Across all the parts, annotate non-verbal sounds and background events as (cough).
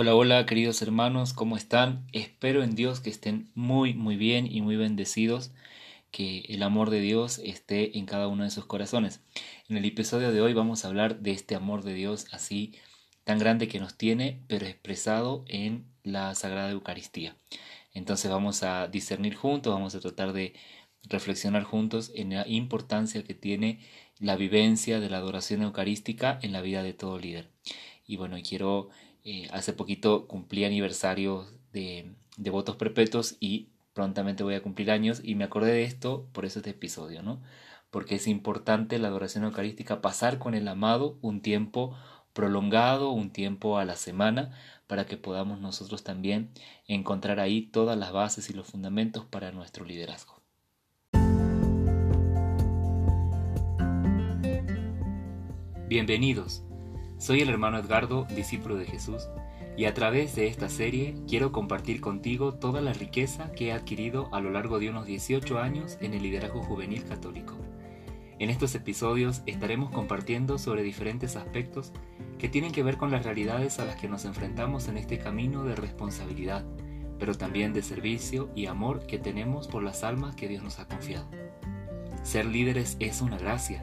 Hola, hola queridos hermanos, ¿cómo están? Espero en Dios que estén muy, muy bien y muy bendecidos, que el amor de Dios esté en cada uno de sus corazones. En el episodio de hoy vamos a hablar de este amor de Dios así tan grande que nos tiene, pero expresado en la Sagrada Eucaristía. Entonces vamos a discernir juntos, vamos a tratar de reflexionar juntos en la importancia que tiene la vivencia de la adoración eucarística en la vida de todo líder. Y bueno, quiero eh, hace poquito cumplí aniversario de, de votos perpetuos y prontamente voy a cumplir años y me acordé de esto por eso este episodio, ¿no? Porque es importante la adoración eucarística, pasar con el amado un tiempo prolongado, un tiempo a la semana, para que podamos nosotros también encontrar ahí todas las bases y los fundamentos para nuestro liderazgo. Bienvenidos. Soy el hermano Edgardo, discípulo de Jesús, y a través de esta serie quiero compartir contigo toda la riqueza que he adquirido a lo largo de unos 18 años en el liderazgo juvenil católico. En estos episodios estaremos compartiendo sobre diferentes aspectos que tienen que ver con las realidades a las que nos enfrentamos en este camino de responsabilidad, pero también de servicio y amor que tenemos por las almas que Dios nos ha confiado. Ser líderes es una gracia,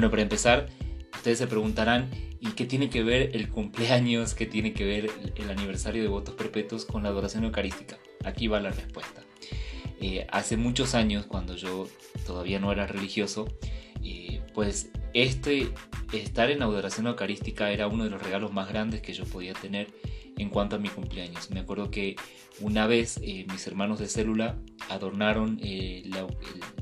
Bueno, para empezar, ustedes se preguntarán, ¿y qué tiene que ver el cumpleaños, qué tiene que ver el aniversario de votos perpetuos con la adoración eucarística? Aquí va la respuesta. Eh, hace muchos años, cuando yo todavía no era religioso, eh, pues este estar en la adoración eucarística era uno de los regalos más grandes que yo podía tener en cuanto a mi cumpleaños. Me acuerdo que una vez eh, mis hermanos de célula adornaron eh,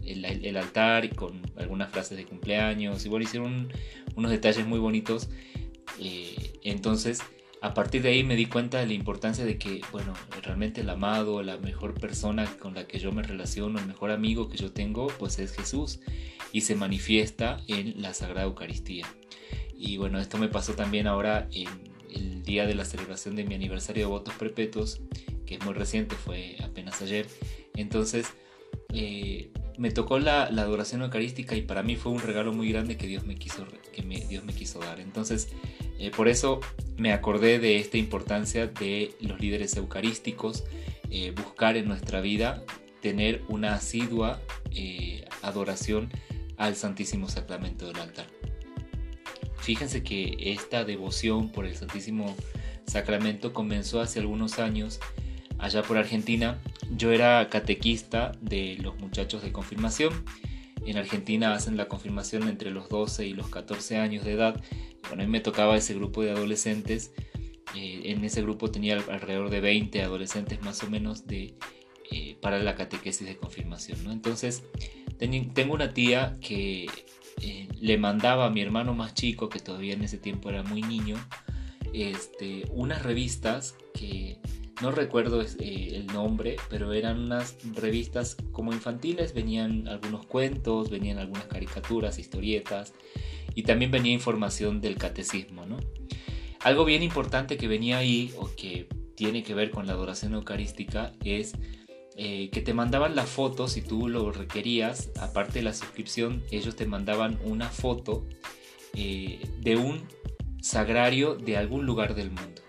el, altar con algunas frases de cumpleaños y bueno, hicieron unos detalles muy bonitos. Eh, entonces, a partir de ahí me di cuenta de la importancia de que, bueno, realmente el amado, la mejor persona con la que yo me relaciono, el mejor amigo que yo tengo, pues es Jesús y se manifiesta en la Sagrada Eucaristía. Y bueno, esto me pasó también ahora en el día de la celebración de mi aniversario de votos perpetuos, que es muy reciente, fue apenas ayer. Entonces, eh, me tocó la, adoración eucarística y para mí fue un regalo muy grande que Dios me quiso, que Dios me quiso dar. Entonces, eh, por eso me acordé de esta importancia de los líderes eucarísticos, eh, buscar en nuestra vida tener una asidua adoración al Santísimo Sacramento del altar. Fíjense que esta devoción por el Santísimo Sacramento comenzó hace algunos años allá por Argentina. Yo era catequista de los muchachos de confirmación. En Argentina hacen la confirmación entre los 12 y los 14 años de edad. Bueno, a mí me tocaba ese grupo de adolescentes. Eh, en ese grupo tenía alrededor de 20 adolescentes más o menos de, eh, para la catequesis de confirmación. ¿no? Entonces, tengo una tía que eh, le mandaba a mi hermano más chico, que todavía en ese tiempo era muy niño, este, unas revistas que no recuerdo eh, el nombre, pero eran unas revistas como infantiles, venían algunos cuentos, venían algunas caricaturas, historietas y también venía información del catecismo. ¿no? Algo bien importante que venía ahí o que tiene que ver con la adoración eucarística es eh, que te mandaban la foto si tú lo requerías, aparte de la suscripción, ellos te mandaban una foto eh, de un sagrario de algún lugar del mundo.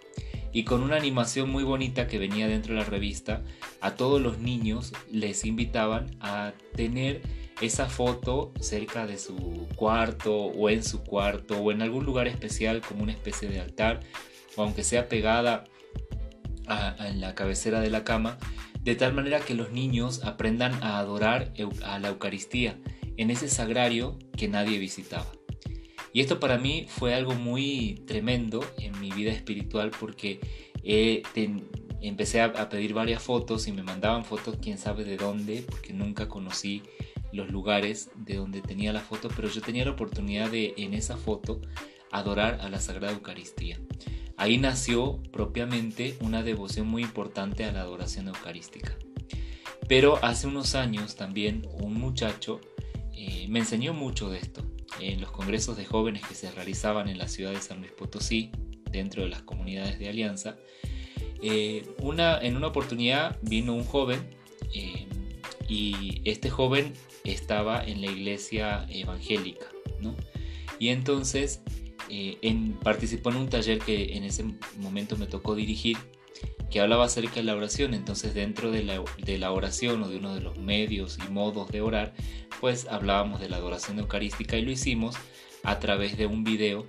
Y con una animación muy bonita que venía dentro de la revista, a todos los niños les invitaban a tener esa foto cerca de su cuarto o en su cuarto o en algún lugar especial como una especie de altar o aunque sea pegada en la cabecera de la cama de tal manera que los niños aprendan a adorar a la Eucaristía en ese sagrario que nadie visitaba. Y esto para mí fue algo muy tremendo en mi vida espiritual porque empecé a, pedir varias fotos y me mandaban fotos quién sabe de dónde, porque nunca conocí los lugares de donde tenía la foto, pero yo tenía la oportunidad de en esa foto adorar a la Sagrada Eucaristía. Ahí nació propiamente una devoción muy importante a la adoración eucarística. Pero hace unos años también un muchacho eh, me enseñó mucho de esto. En los congresos de jóvenes que se realizaban en la ciudad de San Luis Potosí, dentro de las comunidades de Alianza, eh, una, en una oportunidad vino un joven eh, y este joven estaba en la iglesia evangélica, ¿no? Y entonces en, participó en un taller que en ese momento me tocó dirigir que hablaba acerca de la oración. Entonces dentro de la, de la, oración o de uno de los medios y modos de orar, pues hablábamos de la adoración eucarística y lo hicimos a través de un video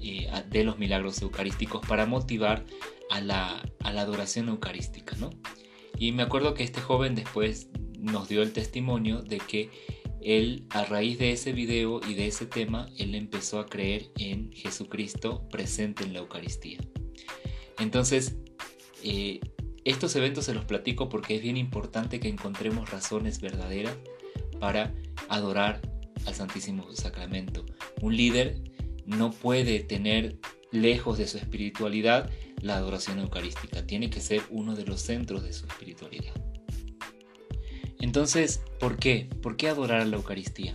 eh, de los milagros eucarísticos para motivar a la, a la adoración eucarística. ¿no? Y me acuerdo que este joven después nos dio el testimonio de que él a raíz de ese video y de ese tema, él empezó a creer en Jesucristo presente en la Eucaristía. Entonces, eh, estos eventos se los platico porque es bien importante que encontremos razones verdaderas para adorar al Santísimo Sacramento. Un líder no puede tener lejos de su espiritualidad la adoración eucarística, tiene que ser uno de los centros de su espiritualidad. Entonces, ¿por qué? ¿Por qué adorar a la Eucaristía?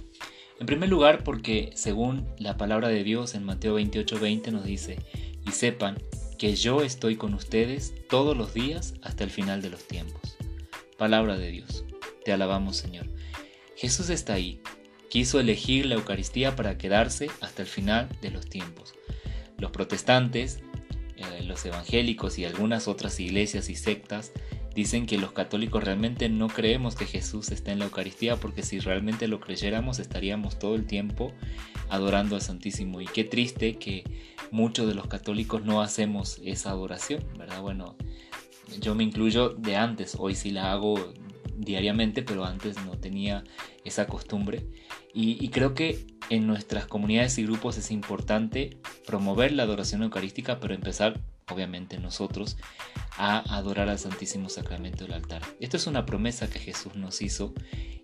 En primer lugar, porque según la palabra de Dios en Mateo 28:20 nos dice, y sepan que yo estoy con ustedes todos los días hasta el final de los tiempos. Palabra de Dios. Te alabamos Señor. Jesús está ahí. Quiso elegir la Eucaristía para quedarse hasta el final de los tiempos. Los protestantes, eh, los evangélicos y algunas otras iglesias y sectas dicen que los católicos realmente no creemos que Jesús está en la Eucaristía porque si realmente lo creyéramos estaríamos todo el tiempo adorando al Santísimo. Y qué triste que muchos de los católicos no hacemos esa adoración, ¿verdad? Bueno, yo me incluyo de antes, hoy sí la hago diariamente, pero antes no tenía esa costumbre. Y, creo que en nuestras comunidades y grupos es importante promover la adoración eucarística, pero empezar, obviamente, nosotros a adorar al Santísimo Sacramento del altar. Esto es una promesa que Jesús nos hizo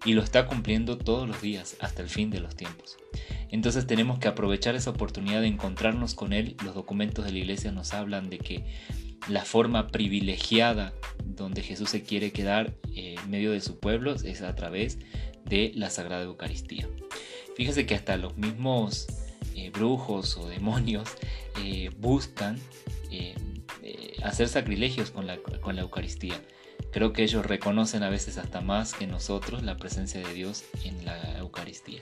y lo está cumpliendo todos los días hasta el fin de los tiempos. Entonces tenemos que aprovechar esa oportunidad de encontrarnos con Él. Los documentos de la iglesia nos hablan de que la forma privilegiada donde Jesús se quiere quedar eh, en medio de su pueblo es a través de la Sagrada Eucaristía. Fíjese que hasta los mismos eh, brujos o demonios eh, buscan hacer sacrilegios con la, con la Eucaristía. Creo que ellos reconocen a veces hasta más que nosotros la presencia de Dios en la Eucaristía.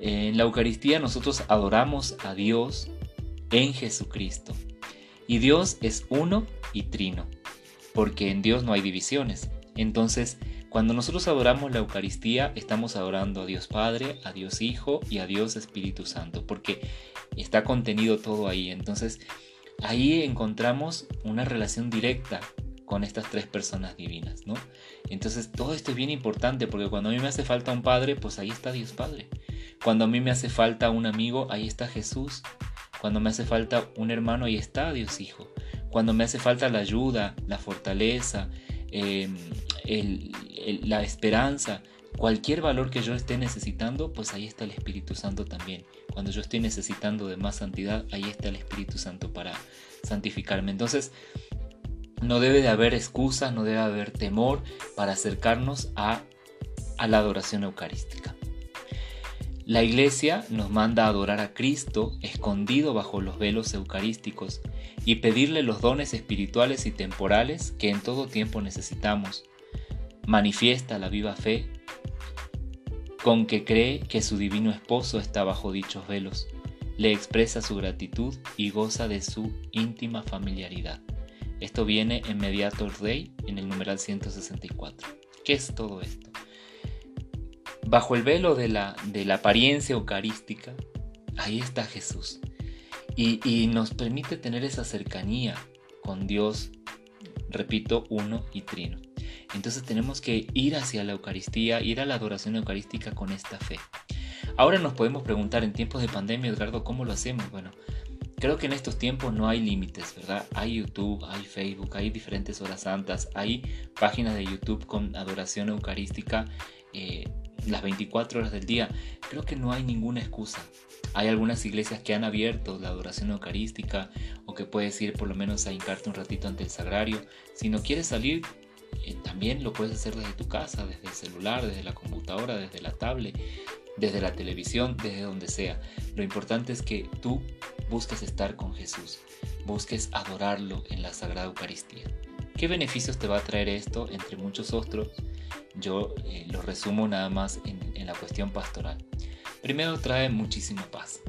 En la Eucaristía nosotros adoramos a Dios en Jesucristo. Y Dios es uno y trino, porque en Dios no hay divisiones. Entonces, cuando nosotros adoramos la Eucaristía, estamos adorando a Dios Padre, a Dios Hijo y a Dios Espíritu Santo, porque está contenido todo ahí. Entonces, ahí encontramos una relación directa con estas tres personas divinas, ¿no? Entonces, todo esto es bien importante porque cuando a mí me hace falta un padre, pues ahí está Dios Padre. Cuando a mí me hace falta un amigo, ahí está Jesús. Cuando me hace falta un hermano, ahí está Dios Hijo. Cuando me hace falta la ayuda, la fortaleza, em, la esperanza, cualquier valor que yo esté necesitando, pues ahí está el Espíritu Santo también. Cuando yo estoy necesitando de más santidad, ahí está el Espíritu Santo para santificarme. Entonces, no debe de haber excusas, no debe haber temor para acercarnos a, la adoración eucarística. La iglesia nos manda a adorar a Cristo escondido bajo los velos eucarísticos y pedirle los dones espirituales y temporales que en todo tiempo necesitamos. Manifiesta la viva fe con que cree que su divino esposo está bajo dichos velos, le expresa su gratitud y goza de su íntima familiaridad. Esto viene en Mediator Dei en el numeral 164. ¿Qué es todo esto? bajo el velo de la, de la apariencia eucarística, ahí está Jesús. Y, y, nos permite tener esa cercanía con Dios, repito, uno y trino. Entonces tenemos que ir hacia la Eucaristía, ir a la adoración eucarística con esta fe. Ahora nos podemos preguntar en tiempos de pandemia, Edgardo, ¿cómo lo hacemos? Bueno, creo que en estos tiempos no hay límites, ¿verdad? Hay YouTube, hay Facebook, hay diferentes horas santas, hay páginas de YouTube con adoración eucarística eh, las 24 horas del día. Creo que no hay ninguna excusa. Hay algunas iglesias que han abierto la adoración eucarística o que puedes ir por lo menos a hincarte un ratito ante el sagrario. Si no quieres salir, eh, también lo puedes hacer desde tu casa, desde el celular, desde la computadora, desde la tablet, desde la televisión, desde donde sea. Lo importante es que tú busques estar con Jesús, busques adorarlo en la Sagrada Eucaristía. ¿Qué beneficios te va a traer esto entre muchos otros? Yo eh, lo resumo nada más en, en la cuestión pastoral. Primero trae muchísima paz.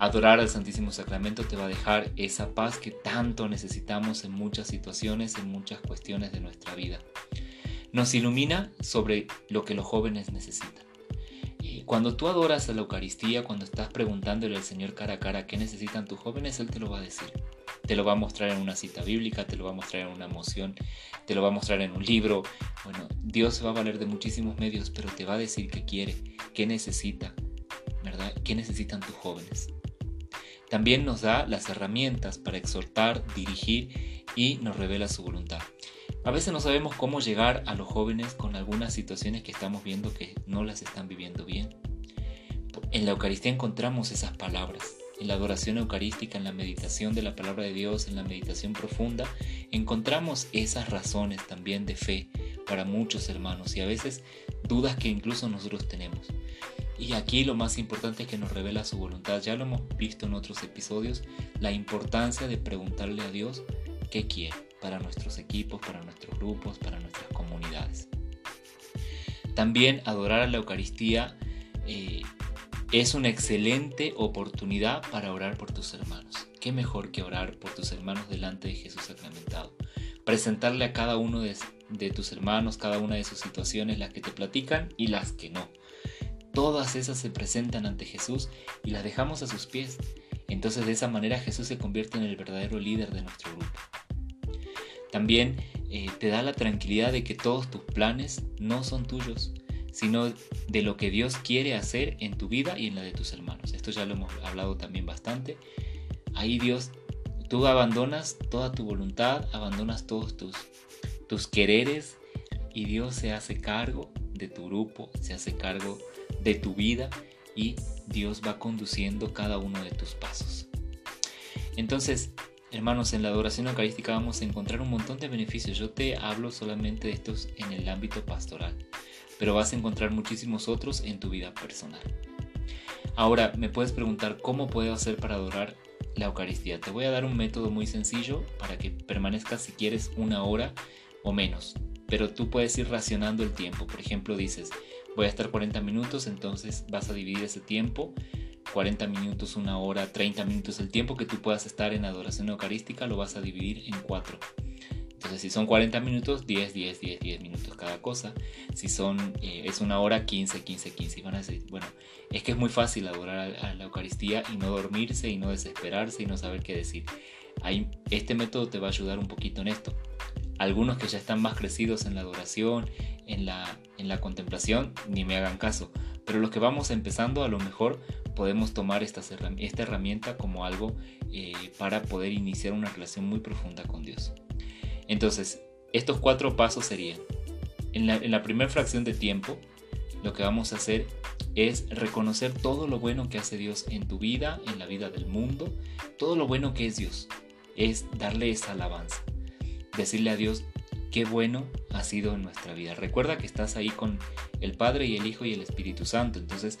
Adorar al Santísimo Sacramento te va a dejar esa paz que tanto necesitamos en muchas situaciones, en muchas cuestiones de nuestra vida. Nos ilumina sobre lo que los jóvenes necesitan. Cuando tú adoras a la Eucaristía, cuando estás preguntándole al Señor cara a cara qué necesitan tus jóvenes, Él te lo va a decir. Te lo va a mostrar en una cita bíblica, te lo va a mostrar en una emoción, te lo va a mostrar en un libro. Bueno, Dios se va a valer de muchísimos medios, pero te va a decir qué quiere, qué necesita, ¿verdad? ¿Qué necesitan tus jóvenes? También nos da las herramientas para exhortar, dirigir y nos revela su voluntad. A veces no sabemos cómo llegar a los jóvenes con algunas situaciones que estamos viendo que no las están viviendo bien. En la Eucaristía encontramos esas palabras. En la adoración eucarística, en la meditación de la palabra de Dios, en la meditación profunda, encontramos esas razones también de fe para muchos hermanos y a veces dudas que incluso nosotros tenemos. Y aquí lo más importante es que nos revela su voluntad. Ya lo hemos visto en otros episodios, la importancia de preguntarle a Dios qué quiere para nuestros equipos, para nuestros grupos, para nuestras comunidades. También adorar a la Eucaristía eh, es una excelente oportunidad para orar por tus hermanos. ¿Qué mejor que orar por tus hermanos delante de Jesús sacramentado? Presentarle a cada uno de, de tus hermanos cada una de sus situaciones, las que te platican y las que no. Todas esas se presentan ante Jesús y las dejamos a sus pies. Entonces de esa manera Jesús se convierte en el verdadero líder de nuestro grupo. También eh, te da la tranquilidad de que todos tus planes no son tuyos, sino de lo que Dios quiere hacer en tu vida y en la de tus hermanos. Esto ya lo hemos hablado también bastante. Ahí Dios, tú abandonas toda tu voluntad, abandonas todos tus, tus quereres y Dios se hace cargo de tu grupo, se hace cargo de tu vida y Dios va conduciendo cada uno de tus pasos. Entonces, Hermanos, en la adoración eucarística vamos a encontrar un montón de beneficios. Yo te hablo solamente de estos en el ámbito pastoral, pero vas a encontrar muchísimos otros en tu vida personal. Ahora, me puedes preguntar cómo puedo hacer para adorar la Eucaristía. Te voy a dar un método muy sencillo para que permanezcas si quieres una hora o menos, pero tú puedes ir racionando el tiempo. Por ejemplo, dices, voy a estar 40 minutos, entonces vas a dividir ese tiempo 40 minutos, una hora, 30 minutos, el tiempo que tú puedas estar en adoración eucarística lo vas a dividir en cuatro. Entonces, si son 40 minutos, 10, 10, 10, 10 minutos cada cosa. Si son, eh, es una hora, 15, 15, 15. Y van a decir, bueno, es que es muy fácil adorar a, la Eucaristía y no dormirse y no desesperarse y no saber qué decir. Ahí, este método te va a ayudar un poquito en esto. Algunos que ya están más crecidos en la adoración, en la, en la contemplación, ni me hagan caso. Pero los que vamos empezando, a lo mejor podemos tomar esta, esta herramienta como algo eh, para poder iniciar una relación muy profunda con Dios. Entonces, estos cuatro pasos serían, en la, en la primera fracción de tiempo, lo que vamos a hacer es reconocer todo lo bueno que hace Dios en tu vida, en la vida del mundo, todo lo bueno que es Dios, es darle esa alabanza, decirle a Dios qué bueno ha sido en nuestra vida. Recuerda que estás ahí con el Padre y el Hijo y el Espíritu Santo, entonces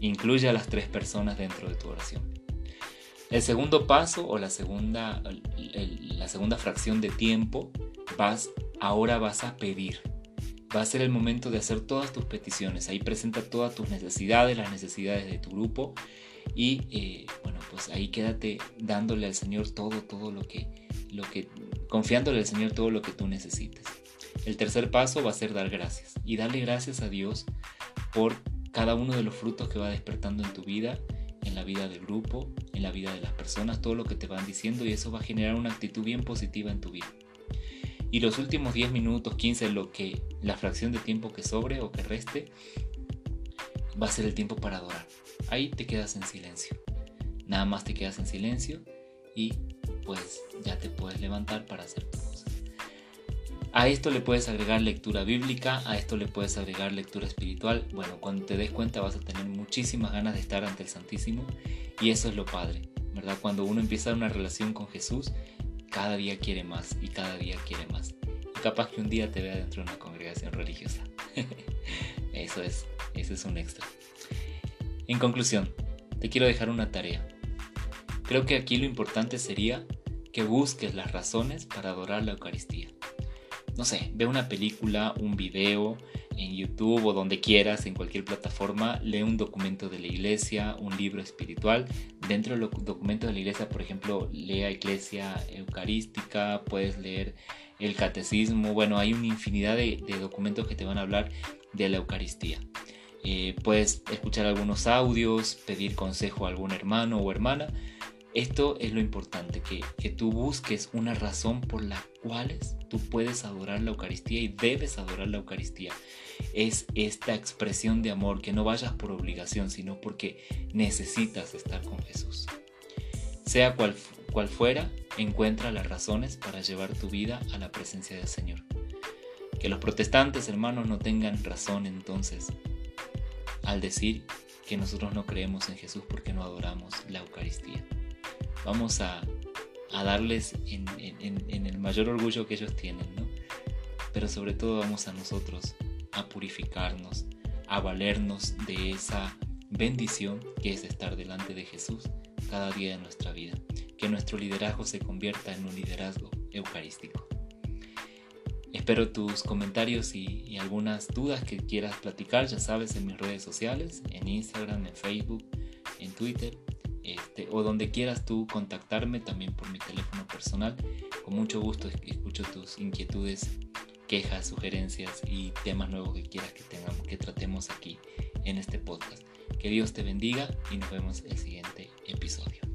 Incluye a las tres personas dentro de tu oración. El segundo paso o la segunda, la segunda fracción de tiempo, vas, ahora vas a pedir. Va a ser el momento de hacer todas tus peticiones. Ahí presenta todas tus necesidades, las necesidades de tu grupo. Y eh, bueno, pues ahí quédate dándole al Señor todo, todo lo que, lo que, confiándole al Señor todo lo que tú necesites. El tercer paso va a ser dar gracias. Y darle gracias a Dios por cada uno de los frutos que va despertando en tu vida, en la vida del grupo, en la vida de las personas, todo lo que te van diciendo y eso va a generar una actitud bien positiva en tu vida. Y los últimos 10 minutos, 15, lo que la fracción de tiempo que sobre o que reste, va a ser el tiempo para adorar. Ahí te quedas en silencio. Nada más te quedas en silencio y pues ya te puedes levantar para hacer. A esto le puedes agregar lectura bíblica, a esto le puedes agregar lectura espiritual. Bueno, cuando te des cuenta vas a tener muchísimas ganas de estar ante el Santísimo y eso es lo padre, ¿verdad? Cuando uno empieza una relación con Jesús, cada día quiere más y cada día quiere más. Y capaz que un día te vea dentro de una congregación religiosa. (laughs) eso es, eso es un extra. En conclusión, te quiero dejar una tarea. Creo que aquí lo importante sería que busques las razones para adorar la Eucaristía. No sé, ve una película, un video en YouTube o donde quieras, en cualquier plataforma, lee un documento de la iglesia, un libro espiritual. Dentro de los documentos de la iglesia, por ejemplo, lea Iglesia Eucarística, puedes leer el Catecismo. Bueno, hay una infinidad de, documentos que te van a hablar de la Eucaristía. Eh, puedes escuchar algunos audios, pedir consejo a algún hermano o hermana esto es lo importante, que, que tú busques una razón por la cual tú puedes adorar la Eucaristía y debes adorar la Eucaristía. Es esta expresión de amor, que no vayas por obligación, sino porque necesitas estar con Jesús. Sea cual, cual fuera, encuentra las razones para llevar tu vida a la presencia del Señor. Que los protestantes, hermanos, no tengan razón entonces al decir que nosotros no creemos en Jesús porque no adoramos la Eucaristía vamos a, darles en, el mayor orgullo que ellos tienen, ¿no? Pero sobre todo vamos a nosotros a purificarnos, a valernos de esa bendición que es estar delante de Jesús cada día de nuestra vida. Que nuestro liderazgo se convierta en un liderazgo eucarístico. Espero tus comentarios y, y, algunas dudas que quieras platicar, ya sabes, en mis redes sociales, en Instagram, en Facebook, en Twitter este, o donde quieras tú contactarme también por mi teléfono personal. Con mucho gusto escucho tus inquietudes, quejas, sugerencias y temas nuevos que quieras que tengamos, que tratemos aquí en este podcast. Que Dios te bendiga y nos vemos en el siguiente episodio.